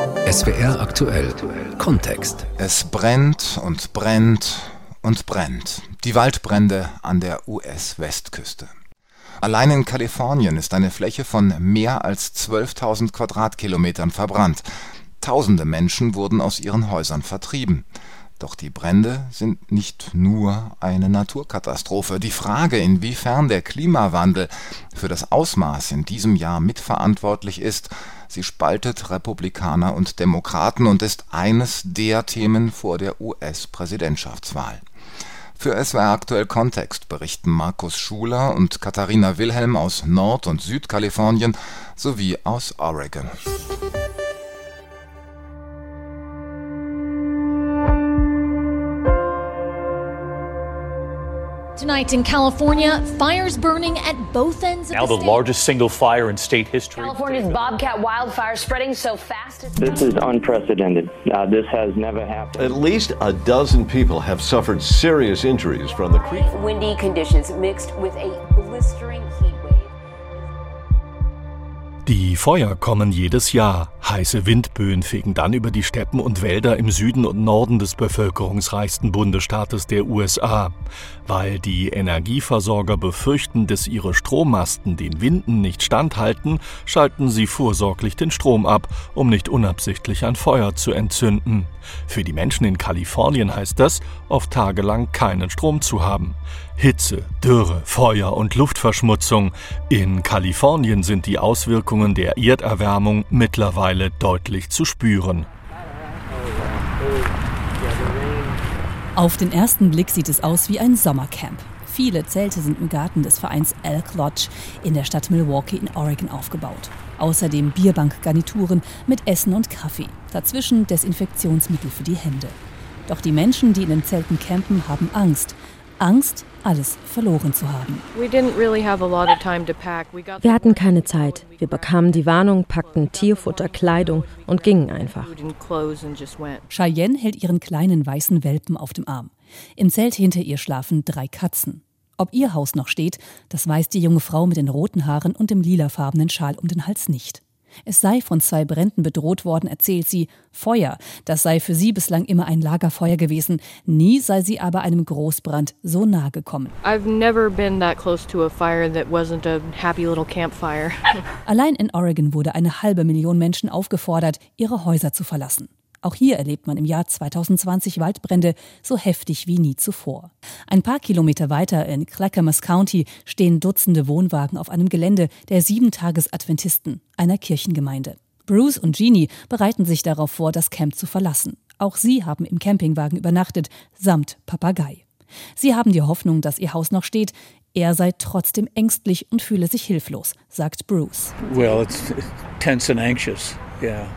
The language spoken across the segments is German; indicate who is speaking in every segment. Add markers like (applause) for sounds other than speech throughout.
Speaker 1: SWR aktuell Kontext.
Speaker 2: Es brennt und brennt und brennt. Die Waldbrände an der US-Westküste. Allein in Kalifornien ist eine Fläche von mehr als 12.000 Quadratkilometern verbrannt. Tausende Menschen wurden aus ihren Häusern vertrieben. Doch die Brände sind nicht nur eine Naturkatastrophe. Die Frage, inwiefern der Klimawandel für das Ausmaß in diesem Jahr mitverantwortlich ist, sie spaltet Republikaner und Demokraten und ist eines der Themen vor der US-Präsidentschaftswahl. Für SWR aktuell Kontext berichten Markus Schuler und Katharina Wilhelm aus Nord- und Südkalifornien sowie aus Oregon.
Speaker 3: Tonight in California, fires burning at both ends of
Speaker 4: now
Speaker 3: the,
Speaker 4: the largest single fire in state history.
Speaker 5: California's Bobcat wildfire spreading so fast. It's
Speaker 6: This is unprecedented. Uh, this has never happened.
Speaker 7: At least a dozen people have suffered serious injuries from the creek.
Speaker 5: windy conditions mixed with a
Speaker 8: Die Feuer kommen jedes Jahr. Heiße Windböen fegen dann über die Steppen und Wälder im Süden und Norden des bevölkerungsreichsten Bundesstaates der USA. Weil die Energieversorger befürchten, dass ihre Strommasten den Winden nicht standhalten, schalten sie vorsorglich den Strom ab, um nicht unabsichtlich ein Feuer zu entzünden. Für die Menschen in Kalifornien heißt das, oft tagelang keinen Strom zu haben. Hitze, Dürre, Feuer und Luftverschmutzung. In Kalifornien sind die Auswirkungen der Erderwärmung mittlerweile deutlich zu spüren.
Speaker 9: Auf den ersten Blick sieht es aus wie ein Sommercamp. Viele Zelte sind im Garten des Vereins Elk Lodge in der Stadt Milwaukee in Oregon aufgebaut. Außerdem Bierbankgarnituren mit Essen und Kaffee. Dazwischen Desinfektionsmittel für die Hände. Doch die Menschen, die in den Zelten campen, haben Angst. Angst, alles verloren zu haben.
Speaker 10: Wir hatten keine Zeit. Wir bekamen die Warnung, packten Tierfutter, Kleidung und gingen einfach.
Speaker 9: Cheyenne hält ihren kleinen weißen Welpen auf dem Arm. Im Zelt hinter ihr schlafen drei Katzen. Ob ihr Haus noch steht, das weiß die junge Frau mit den roten Haaren und dem lilafarbenen Schal um den Hals nicht. Es sei von zwei Bränden bedroht worden, erzählt sie. Feuer, das sei für sie bislang immer ein Lagerfeuer gewesen. Nie sei sie aber einem Großbrand so nahe gekommen.
Speaker 11: I've never been that close to a fire that wasn't a happy little campfire. (laughs)
Speaker 9: Allein in Oregon wurde eine halbe Million Menschen aufgefordert, ihre Häuser zu verlassen. Auch hier erlebt man im Jahr 2020 Waldbrände so heftig wie nie zuvor. Ein paar Kilometer weiter in Clackamas County stehen Dutzende Wohnwagen auf einem Gelände der Sieben-Tages-Adventisten, einer Kirchengemeinde. Bruce und Jeannie bereiten sich darauf vor, das Camp zu verlassen. Auch sie haben im Campingwagen übernachtet, samt Papagei. Sie haben die Hoffnung, dass ihr Haus noch steht. Er sei trotzdem ängstlich und fühle sich hilflos, sagt Bruce.
Speaker 4: Well, it's tense and anxious, yeah,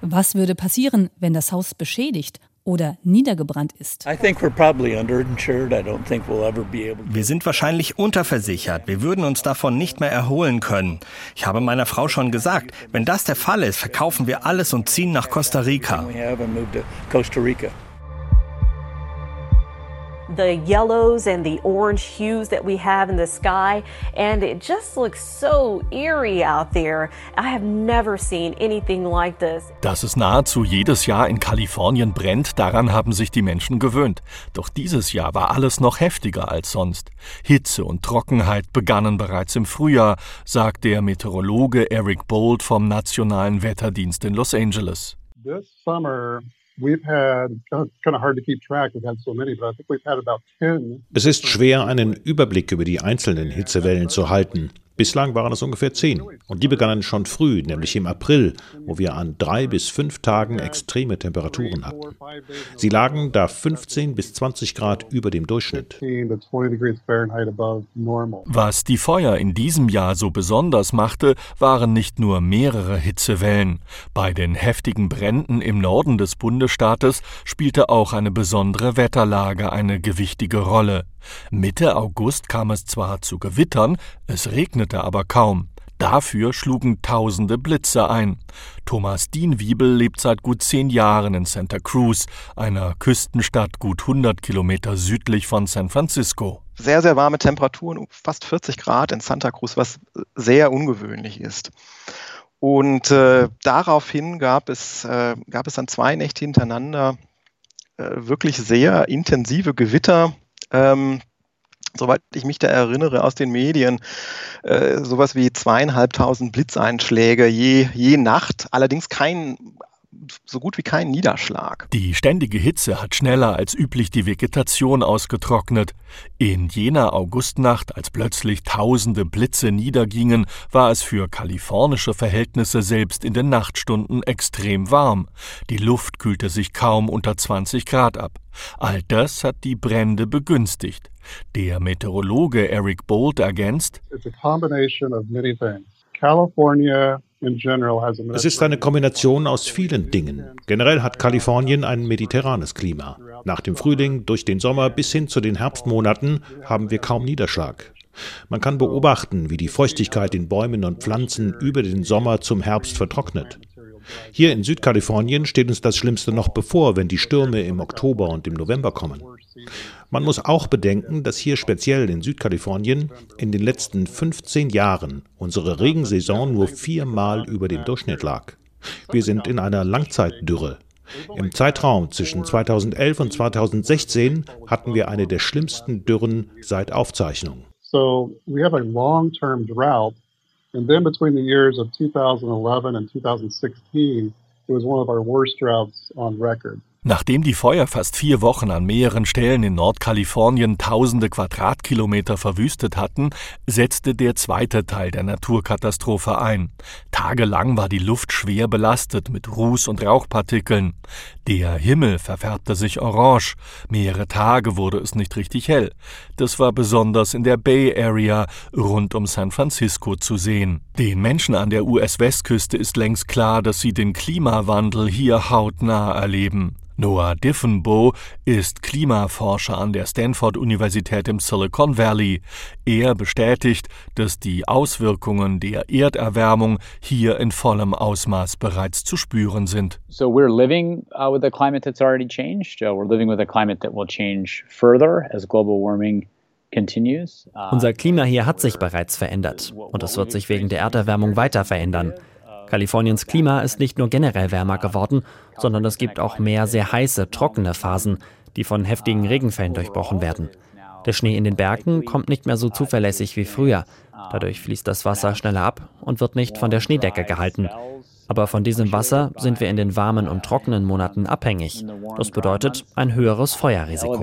Speaker 9: Was würde passieren, wenn das Haus beschädigt oder niedergebrannt ist?
Speaker 4: I think we're probably underinsured. I don't think we'll ever be able to.
Speaker 12: Wir sind wahrscheinlich unterversichert. Wir würden uns davon nicht mehr erholen können. Ich habe meiner Frau schon gesagt, wenn das der Fall ist, verkaufen wir alles und ziehen nach Costa Rica.
Speaker 5: The yellows and the orange hues that we have in the sky, and it just looks so eerie out there. I have never seen anything like this.
Speaker 8: Dass es nahezu jedes Jahr in Kalifornien brennt, daran haben sich die Menschen gewöhnt. Doch dieses Jahr war alles noch heftiger als sonst. Hitze und Trockenheit begannen bereits im Frühjahr, sagt der Meteorologe Eric Bold vom Nationalen Wetterdienst in Los Angeles.
Speaker 13: This summer, we've had kind of hard to keep track. We've had so many, but I think we've had about 10.
Speaker 14: Es ist schwer, einen Überblick über die einzelnen Hitzewellen zu halten. Bislang waren es ungefähr zehn. Und die begannen schon früh, nämlich im April, wo wir an drei bis fünf Tagen extreme Temperaturen hatten. Sie lagen da 15 bis 20 Grad über dem Durchschnitt.
Speaker 13: 15 to 20 degrees Fahrenheit above normal.
Speaker 8: Was die Feuer in diesem Jahr so besonders machte, waren nicht nur mehrere Hitzewellen. Bei den heftigen Bränden im Norden des Bundesstaates spielte auch eine besondere Wetterlage eine gewichtige Rolle. Mitte August kam es zwar zu Gewittern, es regnete aber kaum. Dafür schlugen tausende Blitze ein. Thomas Dienwiebel lebt seit gut zehn Jahren in Santa Cruz, einer Küstenstadt gut 100 Kilometer südlich von San Francisco.
Speaker 15: Sehr, sehr warme Temperaturen, fast 40 Grad in Santa Cruz, was sehr ungewöhnlich ist. Und äh, daraufhin gab es, äh, gab es dann zwei Nächte hintereinander äh, wirklich sehr intensive Gewitter. Ähm, soweit ich mich da erinnere aus den Medien, äh, sowas wie zweieinhalbtausend Blitzeinschläge je, je Nacht, allerdings kein so gut wie keinen Niederschlag.
Speaker 8: Die ständige Hitze hat schneller als üblich die Vegetation ausgetrocknet. In jener Augustnacht, als plötzlich tausende Blitze niedergingen, war es für kalifornische Verhältnisse selbst in den Nachtstunden extrem warm. Die Luft kühlte sich kaum unter 20 Grad ab. All das hat die Brände begünstigt. Der Meteorologe Eric Bolt ergänzt,
Speaker 13: It's a combination of many things. California
Speaker 14: es ist eine Kombination aus vielen Dingen. Generell hat Kalifornien ein mediterranes Klima. Nach dem Frühling, durch den Sommer bis hin zu den Herbstmonaten haben wir kaum Niederschlag. Man kann beobachten, wie die Feuchtigkeit in Bäumen und Pflanzen über den Sommer zum Herbst vertrocknet. Hier in Südkalifornien steht uns das Schlimmste noch bevor, wenn die Stürme im Oktober und im November kommen. Man muss auch bedenken, dass hier speziell in Südkalifornien in den letzten 15 Jahren unsere Regensaison nur viermal über dem Durchschnitt lag. Wir sind in einer Langzeitdürre. Im Zeitraum zwischen 2011 und 2016 hatten wir eine der schlimmsten Dürren seit Aufzeichnung.
Speaker 13: So we have a long-term drought, and then between the years of 2011 and 2016, it was one of our worst droughts on record.
Speaker 8: Nachdem die Feuer fast vier Wochen an mehreren Stellen in Nordkalifornien tausende Quadratkilometer verwüstet hatten, setzte der zweite Teil der Naturkatastrophe ein. Tagelang war die Luft schwer belastet mit Ruß- und Rauchpartikeln. Der Himmel verfärbte sich orange. Mehrere Tage wurde es nicht richtig hell. Das war besonders in der Bay Area rund um San Francisco zu sehen. Den Menschen an der US-Westküste ist längst klar, dass sie den Klimawandel hier hautnah erleben. Noah Diffenbow ist Klimaforscher an der Stanford-Universität im Silicon Valley. Er bestätigt, dass die Auswirkungen der Erderwärmung hier in vollem Ausmaß bereits zu spüren sind.
Speaker 16: So we're living uh, with a climate that's already changed. Uh, we're living with a climate that will change further as global warming
Speaker 17: uh, unser Klima hier hat sich bereits verändert und es wird sich wegen der Erderwärmung weiter verändern. Kaliforniens Klima ist nicht nur generell wärmer geworden, sondern es gibt auch mehr sehr heiße, trockene Phasen, die von heftigen Regenfällen durchbrochen werden. Der Schnee in den Bergen kommt nicht mehr so zuverlässig wie früher. Dadurch fließt das Wasser schneller ab und wird nicht von der Schneedecke gehalten. Aber von diesem Wasser sind wir in den warmen und trockenen Monaten abhängig. Das bedeutet ein höheres Feuerrisiko.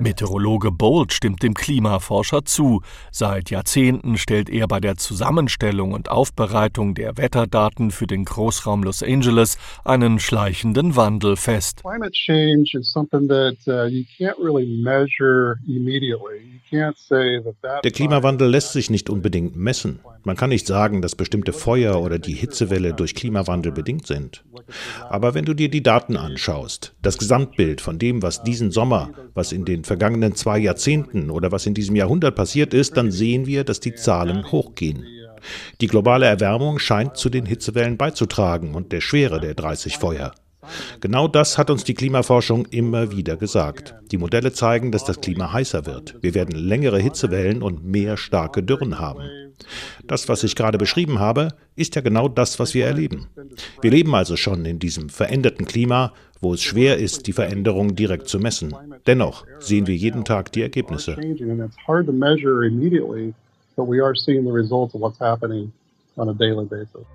Speaker 8: Meteorologe Bolt stimmt dem Klimaforscher zu. Seit Jahrzehnten stellt er bei der Zusammenstellung und Aufbereitung der Wetterdaten für den Großraum Los Angeles einen schleichenden Wandel fest.
Speaker 13: Climate change is something that uh, you can't really measure immediately.
Speaker 14: Der Klimawandel lässt sich nicht unbedingt messen. Man kann nicht sagen, dass bestimmte Feuer oder die Hitzewelle durch Klimawandel bedingt sind. Aber wenn du dir die Daten anschaust, das Gesamtbild von dem, was diesen Sommer, was in den vergangenen zwei Jahrzehnten oder was in diesem Jahrhundert passiert ist, dann sehen wir, dass die Zahlen hochgehen. Die globale Erwärmung scheint zu den Hitzewellen beizutragen und der Schwere der 30 Feuer. Genau das hat uns die Klimaforschung immer wieder gesagt. Die Modelle zeigen, dass das Klima heißer wird. Wir werden längere Hitzewellen und mehr starke Dürren haben. Das, was ich gerade beschrieben habe, ist ja genau das, was wir erleben. Wir leben also schon in diesem veränderten Klima, wo es schwer ist, die Veränderung direkt zu messen. Dennoch sehen wir jeden Tag die Ergebnisse.
Speaker 13: But we are seeing the results of what's happening on a daily basis.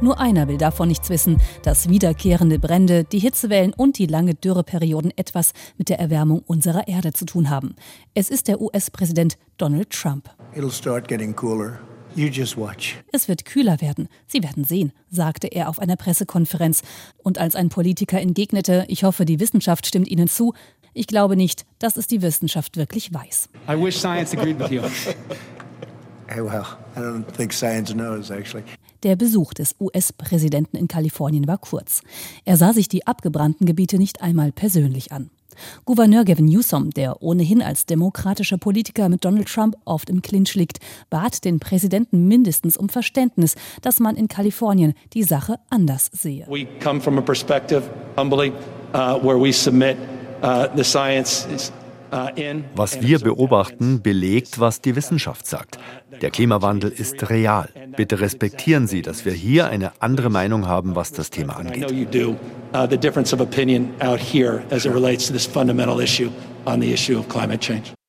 Speaker 9: Nur einer will davon nichts wissen, dass wiederkehrende Brände, die Hitzewellen und die lange Dürreperioden etwas mit der Erwärmung unserer Erde zu tun haben. Es ist der US-Präsident Donald Trump. Es wird kühler werden. Sie werden sehen, sagte er auf einer Pressekonferenz. Und als ein Politiker entgegnete, ich hoffe, die Wissenschaft stimmt Ihnen zu, ich glaube nicht, dass es die Wissenschaft wirklich weiß. I wish science agreed with you. (laughs) well, I don't think science knows actually. Der Besuch des US-Präsidenten in Kalifornien war kurz. Er sah sich die abgebrannten Gebiete nicht einmal persönlich an. Gouverneur Gavin Newsom, der ohnehin als demokratischer Politiker mit Donald Trump oft im Clinch liegt, bat den Präsidenten mindestens um Verständnis, dass man in Kalifornien die Sache anders sehe.
Speaker 18: We come from a perspective, humbly, uh, where we submit uh, the science uh,
Speaker 19: was wir beobachten, belegt, was die Wissenschaft sagt. Der Klimawandel ist real. Bitte respektieren Sie, dass wir hier eine andere Meinung haben, was das Thema angeht.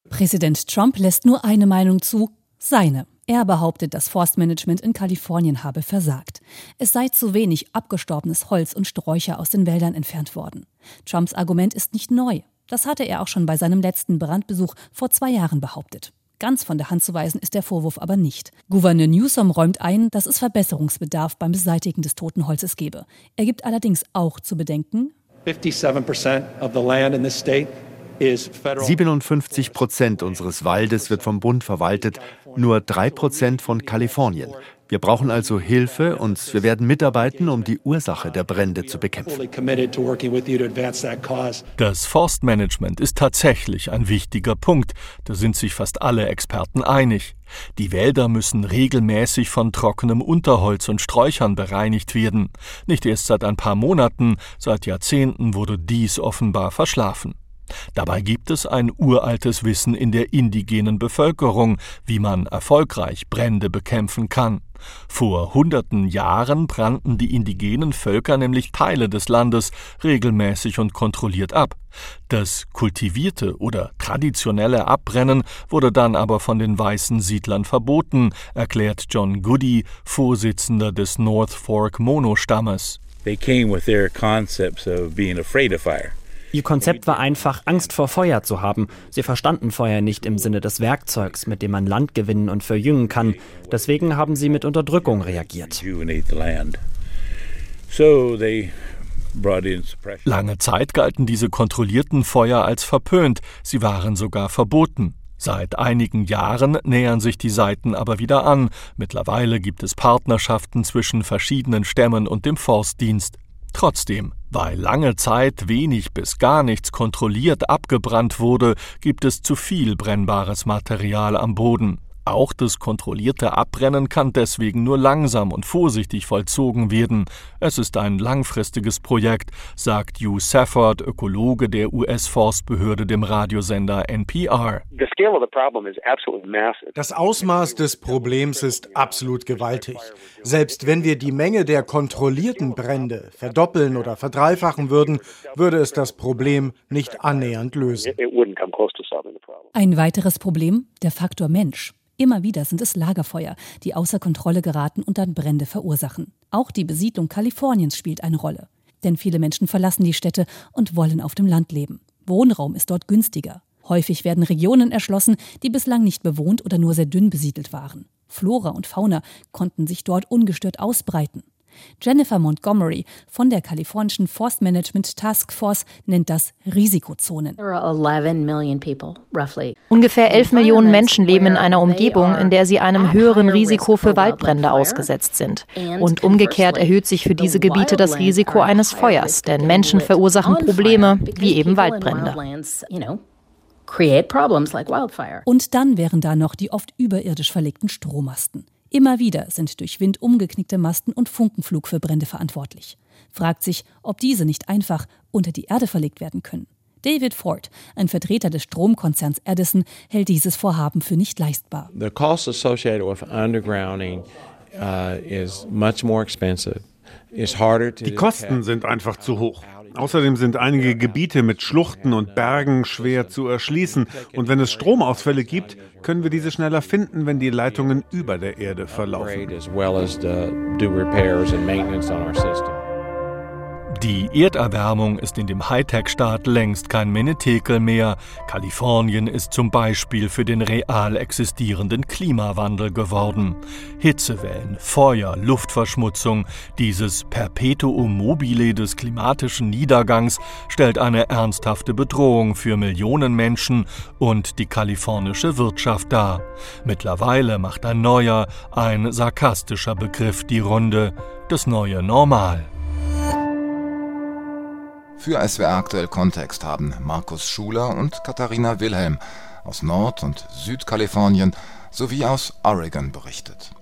Speaker 9: Präsident Trump lässt nur eine Meinung zu, seine. Er behauptet, das Forstmanagement in Kalifornien habe versagt. Es sei zu wenig abgestorbenes Holz und Sträucher aus den Wäldern entfernt worden. Trumps Argument ist nicht neu. Das hatte er auch schon bei seinem letzten Brandbesuch vor zwei Jahren behauptet. Ganz von der Hand zu weisen ist der Vorwurf aber nicht. Gouverneur Newsom räumt ein, dass es Verbesserungsbedarf beim Beseitigen des toten Holzes gebe. Er gibt allerdings auch zu bedenken,
Speaker 19: 57 Prozent unseres Waldes wird vom Bund verwaltet, nur drei Prozent von Kalifornien. Wir brauchen also Hilfe und wir werden mitarbeiten, um die Ursache der Brände zu bekämpfen.
Speaker 8: Das Forstmanagement ist tatsächlich ein wichtiger Punkt. Da sind sich fast alle Experten einig. Die Wälder müssen regelmäßig von trockenem Unterholz und Sträuchern bereinigt werden. Nicht erst seit ein paar Monaten, seit Jahrzehnten wurde dies offenbar verschlafen. Dabei gibt es ein uraltes Wissen in der indigenen Bevölkerung, wie man erfolgreich Brände bekämpfen kann. Vor hunderten Jahren brannten die indigenen Völker nämlich Teile des Landes regelmäßig und kontrolliert ab. Das kultivierte oder traditionelle Abbrennen wurde dann aber von den weißen Siedlern verboten, erklärt John Goody, Vorsitzender des North Fork Mono-Stammes.
Speaker 20: They came with their concepts of being afraid of fire.
Speaker 17: Ihr Konzept war einfach, Angst vor Feuer zu haben. Sie verstanden Feuer nicht im Sinne des Werkzeugs, mit dem man Land gewinnen und verjüngen kann. Deswegen haben sie mit Unterdrückung reagiert.
Speaker 8: Lange Zeit galten diese kontrollierten Feuer als verpönt, sie waren sogar verboten. Seit einigen Jahren nähern sich die Seiten aber wieder an. Mittlerweile gibt es Partnerschaften zwischen verschiedenen Stämmen und dem Forstdienst. Trotzdem, weil lange Zeit wenig bis gar nichts kontrolliert abgebrannt wurde, gibt es zu viel brennbares Material am Boden. Auch das kontrollierte Abbrennen kann deswegen nur langsam und vorsichtig vollzogen werden. Es ist ein langfristiges Projekt, sagt Hugh Safford, Ökologe der US-Forstbehörde dem Radiosender NPR.
Speaker 21: Das Ausmaß des Problems ist absolut gewaltig. Selbst wenn wir die Menge der kontrollierten Brände verdoppeln oder verdreifachen würden, würde es das Problem nicht annähernd lösen.
Speaker 9: Ein weiteres Problem, der Faktor Mensch. Immer wieder sind es Lagerfeuer, die außer Kontrolle geraten und dann Brände verursachen. Auch die Besiedlung Kaliforniens spielt eine Rolle. Denn viele Menschen verlassen die Städte und wollen auf dem Land leben. Wohnraum ist dort günstiger. Häufig werden Regionen erschlossen, die bislang nicht bewohnt oder nur sehr dünn besiedelt waren. Flora und Fauna konnten sich dort ungestört ausbreiten. Jennifer Montgomery von der kalifornischen Forstmanagement Task Force nennt das Risikozonen.
Speaker 22: Ungefähr 11 Millionen Menschen leben in einer Umgebung, in der sie einem höheren Risiko für Waldbrände ausgesetzt sind. Und umgekehrt erhöht sich für diese Gebiete das Risiko eines Feuers, denn Menschen verursachen Probleme wie eben Waldbrände.
Speaker 9: Und dann wären da noch die oft überirdisch verlegten Strommasten. Immer wieder sind durch Wind umgeknickte Masten und Funkenflug für Brände verantwortlich. Fragt sich, ob diese nicht einfach unter die Erde verlegt werden können. David Ford, ein Vertreter des Stromkonzerns Edison, hält dieses Vorhaben für nicht leistbar.
Speaker 23: The cost associated with undergrounding uh, is much more expensive.
Speaker 24: Die Kosten sind einfach zu hoch. Außerdem sind einige Gebiete mit Schluchten und Bergen schwer zu erschließen. Und wenn es Stromausfälle gibt, können wir diese schneller finden, wenn die Leitungen über der Erde verlaufen.
Speaker 8: Die Erderwärmung ist in dem Hightech-Staat längst kein Menetekel mehr. Kalifornien ist zum Beispiel für den real existierenden Klimawandel geworden. Hitzewellen, Feuer, Luftverschmutzung, dieses Perpetuum mobile des klimatischen Niedergangs stellt eine ernsthafte Bedrohung für Millionen Menschen und die kalifornische Wirtschaft dar. Mittlerweile macht ein neuer, ein sarkastischer Begriff die Runde, das neue Normal.
Speaker 2: Für SWR aktuell Kontext haben Markus Schuler und Katharina Wilhelm aus Nord- und Südkalifornien sowie aus Oregon berichtet.